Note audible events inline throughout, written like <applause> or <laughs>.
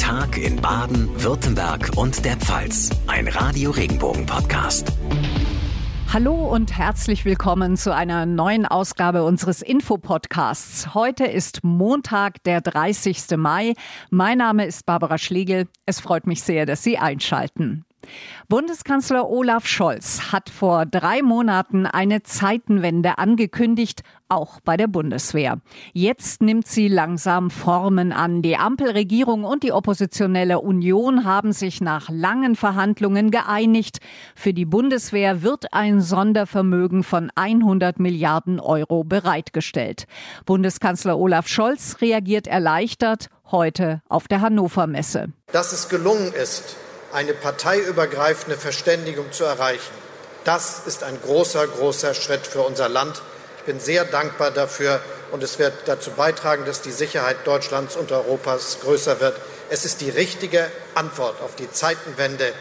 Tag in Baden, Württemberg und der Pfalz. Ein Radio Regenbogen Podcast. Hallo und herzlich willkommen zu einer neuen Ausgabe unseres Infopodcasts. Heute ist Montag, der 30. Mai. Mein Name ist Barbara Schlegel. Es freut mich sehr, dass Sie einschalten. Bundeskanzler Olaf Scholz hat vor drei Monaten eine Zeitenwende angekündigt, auch bei der Bundeswehr. Jetzt nimmt sie langsam Formen an. Die Ampelregierung und die oppositionelle Union haben sich nach langen Verhandlungen geeinigt. Für die Bundeswehr wird ein Sondervermögen von 100 Milliarden Euro bereitgestellt. Bundeskanzler Olaf Scholz reagiert erleichtert heute auf der Hannover Messe. Dass es gelungen ist, eine parteiübergreifende Verständigung zu erreichen. Das ist ein großer, großer Schritt für unser Land. Ich bin sehr dankbar dafür und es wird dazu beitragen, dass die Sicherheit Deutschlands und Europas größer wird. Es ist die richtige Antwort auf die Zeitenwende,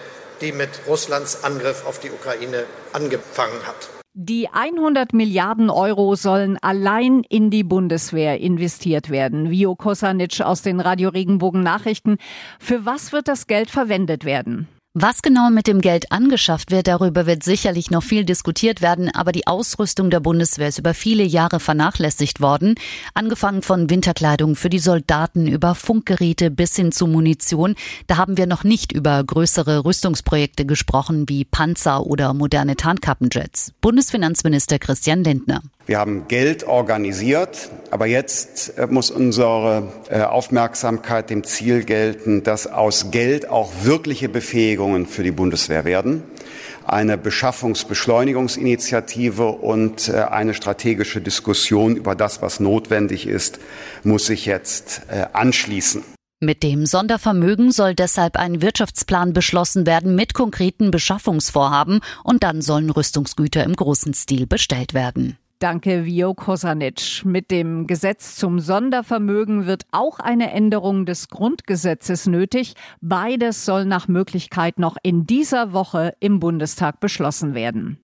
die mit Russlands Angriff auf die Ukraine angefangen hat. Die 100 Milliarden Euro sollen allein in die Bundeswehr investiert werden. Vio Kosanic aus den Radio Regenbogen Nachrichten. Für was wird das Geld verwendet werden? Was genau mit dem Geld angeschafft wird, darüber wird sicherlich noch viel diskutiert werden, aber die Ausrüstung der Bundeswehr ist über viele Jahre vernachlässigt worden, angefangen von Winterkleidung für die Soldaten über Funkgeräte bis hin zu Munition. Da haben wir noch nicht über größere Rüstungsprojekte gesprochen wie Panzer oder moderne Tarnkappenjets. Bundesfinanzminister Christian Lindner. Wir haben Geld organisiert, aber jetzt äh, muss unsere äh, Aufmerksamkeit dem Ziel gelten, dass aus Geld auch wirkliche Befähigungen für die Bundeswehr werden. Eine Beschaffungsbeschleunigungsinitiative und äh, eine strategische Diskussion über das, was notwendig ist, muss sich jetzt anschließen. Mit dem Sondervermögen soll deshalb ein Wirtschaftsplan beschlossen werden mit konkreten Beschaffungsvorhaben und dann sollen Rüstungsgüter im großen Stil bestellt werden. Danke, Vio Kosanic. Mit dem Gesetz zum Sondervermögen wird auch eine Änderung des Grundgesetzes nötig. Beides soll nach Möglichkeit noch in dieser Woche im Bundestag beschlossen werden.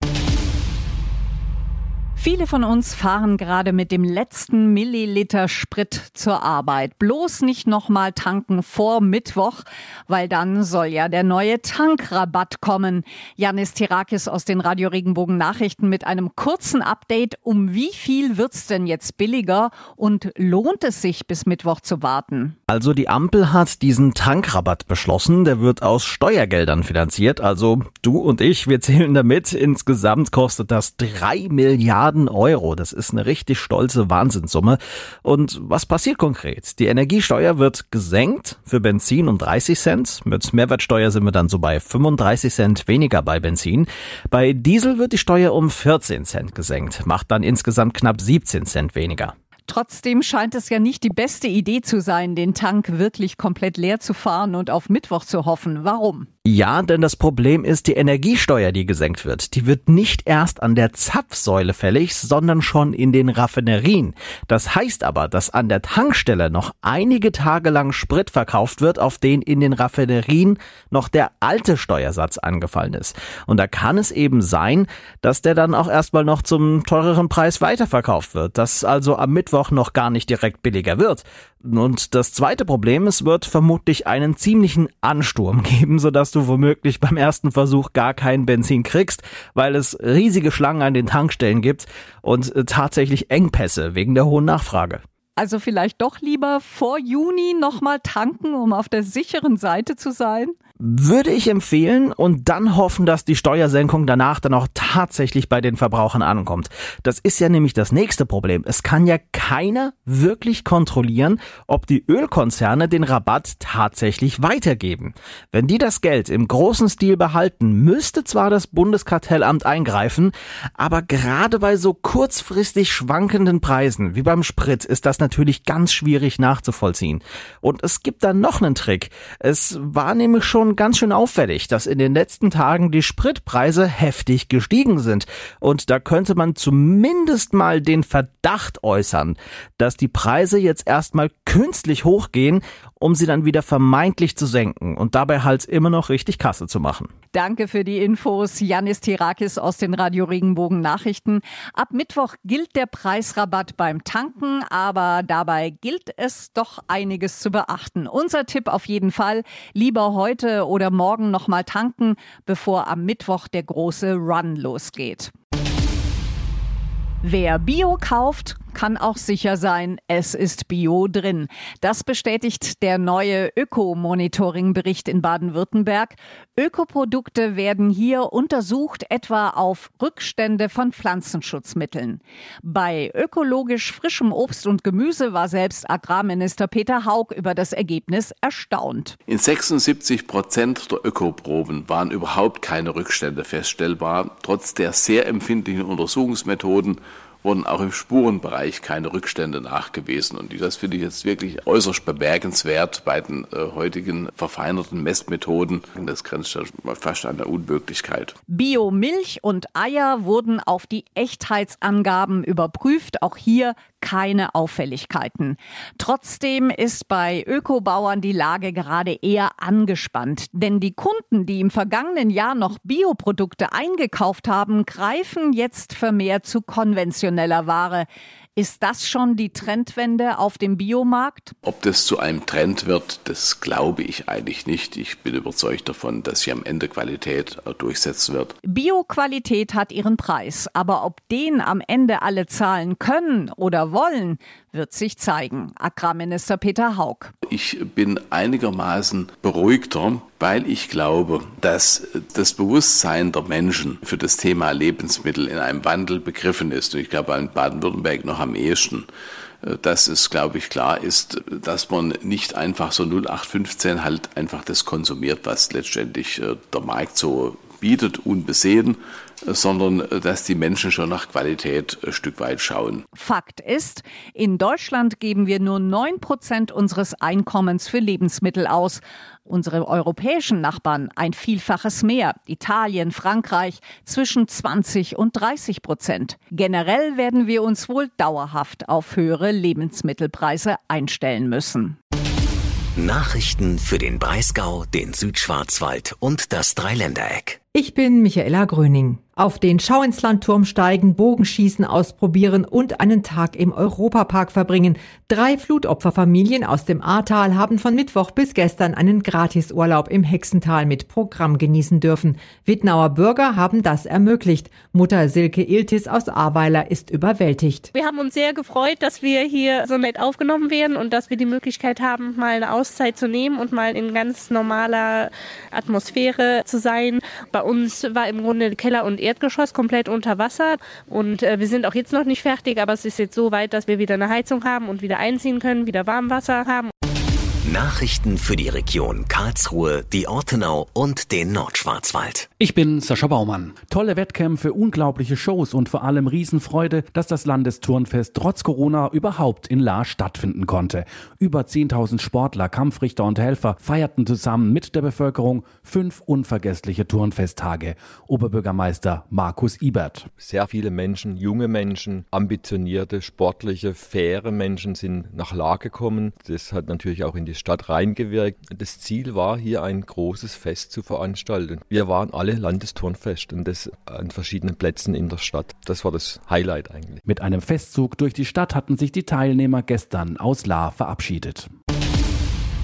Viele von uns fahren gerade mit dem letzten Milliliter Sprit zur Arbeit. Bloß nicht nochmal tanken vor Mittwoch, weil dann soll ja der neue Tankrabatt kommen. Janis Tirakis aus den Radio Regenbogen Nachrichten mit einem kurzen Update. Um wie viel wird's denn jetzt billiger und lohnt es sich bis Mittwoch zu warten? Also die Ampel hat diesen Tankrabatt beschlossen. Der wird aus Steuergeldern finanziert. Also du und ich, wir zählen damit. Insgesamt kostet das drei Milliarden Milliarden Euro. Das ist eine richtig stolze Wahnsinnssumme. Und was passiert konkret? Die Energiesteuer wird gesenkt für Benzin um 30 Cent. Mit Mehrwertsteuer sind wir dann so bei 35 Cent weniger bei Benzin. Bei Diesel wird die Steuer um 14 Cent gesenkt, macht dann insgesamt knapp 17 Cent weniger. Trotzdem scheint es ja nicht die beste Idee zu sein, den Tank wirklich komplett leer zu fahren und auf Mittwoch zu hoffen. Warum? Ja, denn das Problem ist die Energiesteuer, die gesenkt wird. Die wird nicht erst an der Zapfsäule fällig, sondern schon in den Raffinerien. Das heißt aber, dass an der Tankstelle noch einige Tage lang Sprit verkauft wird, auf den in den Raffinerien noch der alte Steuersatz angefallen ist. Und da kann es eben sein, dass der dann auch erstmal noch zum teureren Preis weiterverkauft wird. Dass also am Mittwoch noch gar nicht direkt billiger wird. Und das zweite Problem, es wird vermutlich einen ziemlichen Ansturm <laughs> geben, sodass du womöglich beim ersten Versuch gar kein Benzin kriegst, weil es riesige Schlangen an den Tankstellen gibt und äh, tatsächlich Engpässe wegen der hohen Nachfrage. Also vielleicht doch lieber vor Juni nochmal tanken, um auf der sicheren Seite zu sein? Würde ich empfehlen und dann hoffen, dass die Steuersenkung danach dann auch tatsächlich bei den Verbrauchern ankommt. Das ist ja nämlich das nächste Problem. Es kann ja keiner wirklich kontrollieren, ob die Ölkonzerne den Rabatt tatsächlich weitergeben. Wenn die das Geld im großen Stil behalten, müsste zwar das Bundeskartellamt eingreifen, aber gerade bei so kurzfristig schwankenden Preisen wie beim Sprit ist das natürlich ganz schwierig nachzuvollziehen. Und es gibt dann noch einen Trick. Es war nämlich schon schon ganz schön auffällig, dass in den letzten Tagen die Spritpreise heftig gestiegen sind. Und da könnte man zumindest mal den Verdacht äußern, dass die Preise jetzt erstmal künstlich hochgehen um sie dann wieder vermeintlich zu senken und dabei halt immer noch richtig Kasse zu machen. Danke für die Infos, Janis Tirakis aus den Radio Regenbogen Nachrichten. Ab Mittwoch gilt der Preisrabatt beim Tanken, aber dabei gilt es doch einiges zu beachten. Unser Tipp auf jeden Fall, lieber heute oder morgen nochmal tanken, bevor am Mittwoch der große Run losgeht. Wer Bio kauft, kann auch sicher sein, es ist Bio drin. Das bestätigt der neue Öko-Monitoring-Bericht in Baden-Württemberg. Ökoprodukte werden hier untersucht, etwa auf Rückstände von Pflanzenschutzmitteln. Bei ökologisch frischem Obst und Gemüse war selbst Agrarminister Peter Haug über das Ergebnis erstaunt. In 76 Prozent der Ökoproben waren überhaupt keine Rückstände feststellbar, trotz der sehr empfindlichen Untersuchungsmethoden wurden auch im Spurenbereich keine Rückstände nachgewiesen. Und das finde ich jetzt wirklich äußerst bemerkenswert bei den äh, heutigen verfeinerten Messmethoden. Das grenzt ja fast an der Unmöglichkeit. Biomilch und Eier wurden auf die Echtheitsangaben überprüft. Auch hier keine Auffälligkeiten. Trotzdem ist bei Ökobauern die Lage gerade eher angespannt, denn die Kunden, die im vergangenen Jahr noch Bioprodukte eingekauft haben, greifen jetzt vermehrt zu konventioneller Ware. Ist das schon die Trendwende auf dem Biomarkt? Ob das zu einem Trend wird, das glaube ich eigentlich nicht. Ich bin überzeugt davon, dass sich am Ende Qualität durchsetzen wird. Bioqualität hat ihren Preis, aber ob den am Ende alle zahlen können oder wollen, wird sich zeigen. Agrarminister Peter Haug. Ich bin einigermaßen beruhigter, weil ich glaube, dass das Bewusstsein der Menschen für das Thema Lebensmittel in einem Wandel begriffen ist. Und ich glaube, in Baden-Württemberg noch am ehesten dass es, glaube ich, klar ist, dass man nicht einfach so 0815 halt einfach das konsumiert, was letztendlich äh, der Markt so bietet, unbesehen, sondern äh, dass die Menschen schon nach Qualität ein Stück weit schauen. Fakt ist, in Deutschland geben wir nur 9 Prozent unseres Einkommens für Lebensmittel aus. Unsere europäischen Nachbarn ein Vielfaches mehr. Italien, Frankreich zwischen 20 und 30 Prozent. Generell werden wir uns wohl dauerhaft auf höhere Lebensmittelpreise einstellen müssen. Nachrichten für den Breisgau, den Südschwarzwald und das Dreiländereck. Ich bin Michaela Gröning. Auf den Schau ins Landturm steigen, Bogenschießen ausprobieren und einen Tag im Europapark verbringen. Drei Flutopferfamilien aus dem Ahrtal haben von Mittwoch bis gestern einen Gratisurlaub im Hexental mit Programm genießen dürfen. Wittnauer Bürger haben das ermöglicht. Mutter Silke Iltis aus Ahrweiler ist überwältigt. Wir haben uns sehr gefreut, dass wir hier so nett aufgenommen werden und dass wir die Möglichkeit haben, mal eine Auszeit zu nehmen und mal in ganz normaler Atmosphäre zu sein. Bei uns war im Grunde Keller und Erdgeschoss komplett unter Wasser und äh, wir sind auch jetzt noch nicht fertig, aber es ist jetzt so weit, dass wir wieder eine Heizung haben und wieder einziehen können, wieder Warmwasser haben. Nachrichten für die Region Karlsruhe, die Ortenau und den Nordschwarzwald. Ich bin Sascha Baumann. Tolle Wettkämpfe, unglaubliche Shows und vor allem Riesenfreude, dass das Landesturnfest trotz Corona überhaupt in La stattfinden konnte. Über 10.000 Sportler, Kampfrichter und Helfer feierten zusammen mit der Bevölkerung fünf unvergessliche Turnfesttage. Oberbürgermeister Markus Ibert. Sehr viele Menschen, junge Menschen, ambitionierte, sportliche, faire Menschen sind nach La gekommen. Das hat natürlich auch in die Stadt reingewirkt. Das Ziel war, hier ein großes Fest zu veranstalten. Wir waren alle Landesturnfest und das an verschiedenen Plätzen in der Stadt. Das war das Highlight eigentlich. Mit einem Festzug durch die Stadt hatten sich die Teilnehmer gestern aus La verabschiedet.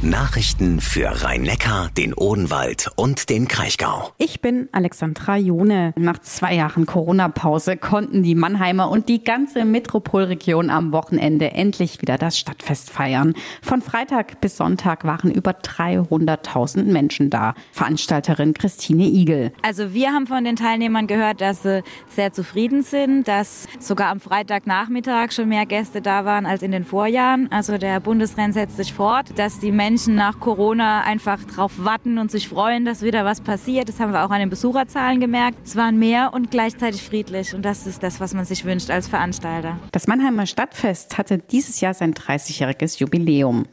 Nachrichten für Rhein-Neckar, den Odenwald und den Kraichgau. Ich bin Alexandra Jone. Nach zwei Jahren Corona-Pause konnten die Mannheimer und die ganze Metropolregion am Wochenende endlich wieder das Stadtfest feiern. Von Freitag bis Sonntag waren über 300.000 Menschen da. Veranstalterin Christine Igel. Also wir haben von den Teilnehmern gehört, dass sie sehr zufrieden sind, dass sogar am Freitagnachmittag schon mehr Gäste da waren als in den Vorjahren. Also der Bundesrenn setzt sich fort, dass die Menschen Menschen nach Corona einfach drauf warten und sich freuen, dass wieder was passiert. Das haben wir auch an den Besucherzahlen gemerkt. Es waren mehr und gleichzeitig friedlich. Und das ist das, was man sich wünscht als Veranstalter. Das Mannheimer Stadtfest hatte dieses Jahr sein 30-jähriges Jubiläum.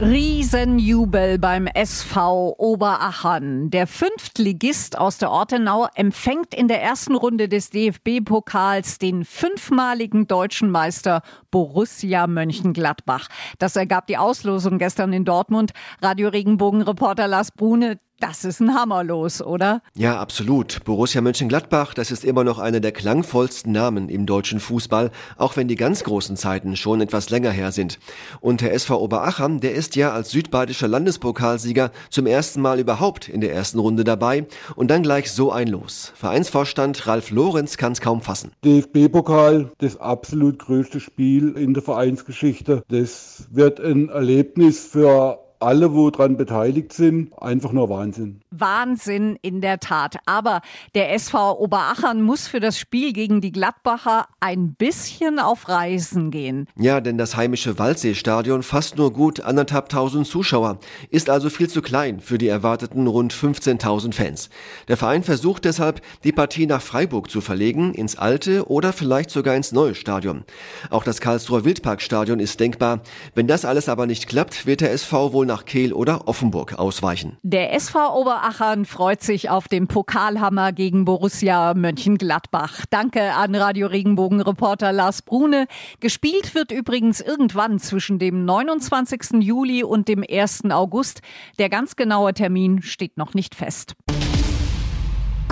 Riesenjubel beim SV Oberachern. Der Fünftligist aus der Ortenau empfängt in der ersten Runde des DFB-Pokals den fünfmaligen deutschen Meister Borussia Mönchengladbach. Das ergab die Auslosung gestern in Dortmund. Radio Regenbogen-Reporter Lars Brune, das ist ein Hammer los, oder? Ja, absolut. Borussia Mönchengladbach, das ist immer noch einer der klangvollsten Namen im deutschen Fußball, auch wenn die ganz großen Zeiten schon etwas länger her sind. Und der SV Oberachern, der ist ja als südbadischer Landespokalsieger zum ersten Mal überhaupt in der ersten Runde dabei und dann gleich so ein Los. Vereinsvorstand Ralf Lorenz kann es kaum fassen. DFB-Pokal, das absolut größte Spiel Spiel in der Vereinsgeschichte. Das wird ein Erlebnis für alle, wo dran beteiligt sind, einfach nur Wahnsinn. Wahnsinn in der Tat. Aber der SV Oberachern muss für das Spiel gegen die Gladbacher ein bisschen auf Reisen gehen. Ja, denn das heimische Waldseestadion fasst nur gut anderthalb tausend Zuschauer, ist also viel zu klein für die erwarteten rund 15.000 Fans. Der Verein versucht deshalb, die Partie nach Freiburg zu verlegen, ins alte oder vielleicht sogar ins neue Stadion. Auch das Karlsruher Wildparkstadion ist denkbar. Wenn das alles aber nicht klappt, wird der SV wohl nach Kehl oder Offenburg ausweichen. Der SV Oberachern freut sich auf den Pokalhammer gegen Borussia Mönchengladbach. Danke an Radio Regenbogen-Reporter Lars Brune. Gespielt wird übrigens irgendwann zwischen dem 29. Juli und dem 1. August. Der ganz genaue Termin steht noch nicht fest.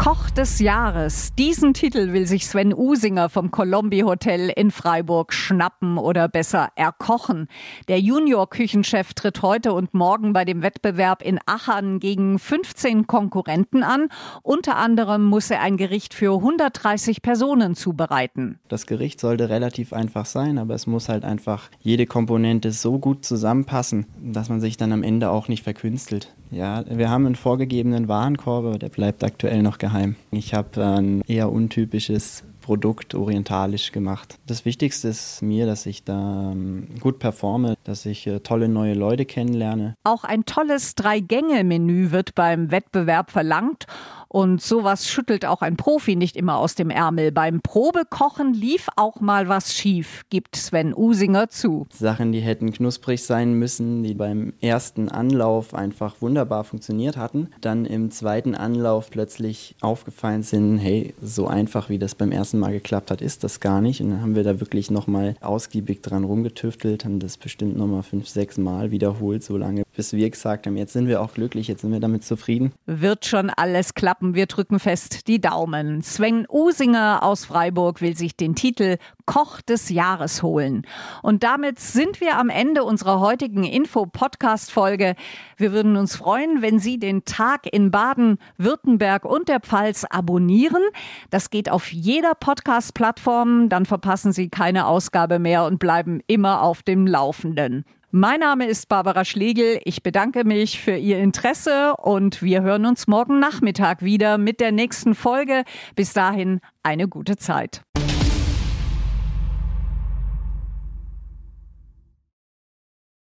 Koch des Jahres. Diesen Titel will sich Sven Usinger vom Colombi Hotel in Freiburg schnappen oder besser erkochen. Der Junior-Küchenchef tritt heute und morgen bei dem Wettbewerb in Aachen gegen 15 Konkurrenten an. Unter anderem muss er ein Gericht für 130 Personen zubereiten. Das Gericht sollte relativ einfach sein, aber es muss halt einfach jede Komponente so gut zusammenpassen, dass man sich dann am Ende auch nicht verkünstelt. Ja, wir haben einen vorgegebenen Warenkorb, aber der bleibt aktuell noch geheim. Ich habe ein eher untypisches Produkt orientalisch gemacht. Das Wichtigste ist mir, dass ich da ähm, gut performe, dass ich äh, tolle neue Leute kennenlerne. Auch ein tolles Drei-Gänge-Menü wird beim Wettbewerb verlangt und sowas schüttelt auch ein Profi nicht immer aus dem Ärmel. Beim Probekochen lief auch mal was schief, gibt Sven Usinger zu. Sachen, die hätten knusprig sein müssen, die beim ersten Anlauf einfach wunderbar funktioniert hatten, dann im zweiten Anlauf plötzlich aufgefallen sind, hey, so einfach wie das beim ersten Mal geklappt hat, ist das gar nicht. Und dann haben wir da wirklich nochmal ausgiebig dran rumgetüftelt, haben das bestimmt nochmal fünf, sechs Mal wiederholt, so lange, bis wir gesagt haben, jetzt sind wir auch glücklich, jetzt sind wir damit zufrieden. Wird schon alles klappen klappen. Wir drücken fest die Daumen. Sven Usinger aus Freiburg will sich den Titel Koch des Jahres holen. Und damit sind wir am Ende unserer heutigen Info-Podcast-Folge. Wir würden uns freuen, wenn Sie den Tag in Baden, Württemberg und der Pfalz abonnieren. Das geht auf jeder Podcast-Plattform. Dann verpassen Sie keine Ausgabe mehr und bleiben immer auf dem Laufenden. Mein Name ist Barbara Schlegel. Ich bedanke mich für Ihr Interesse und wir hören uns morgen Nachmittag wieder mit der nächsten Folge. Bis dahin eine gute Zeit.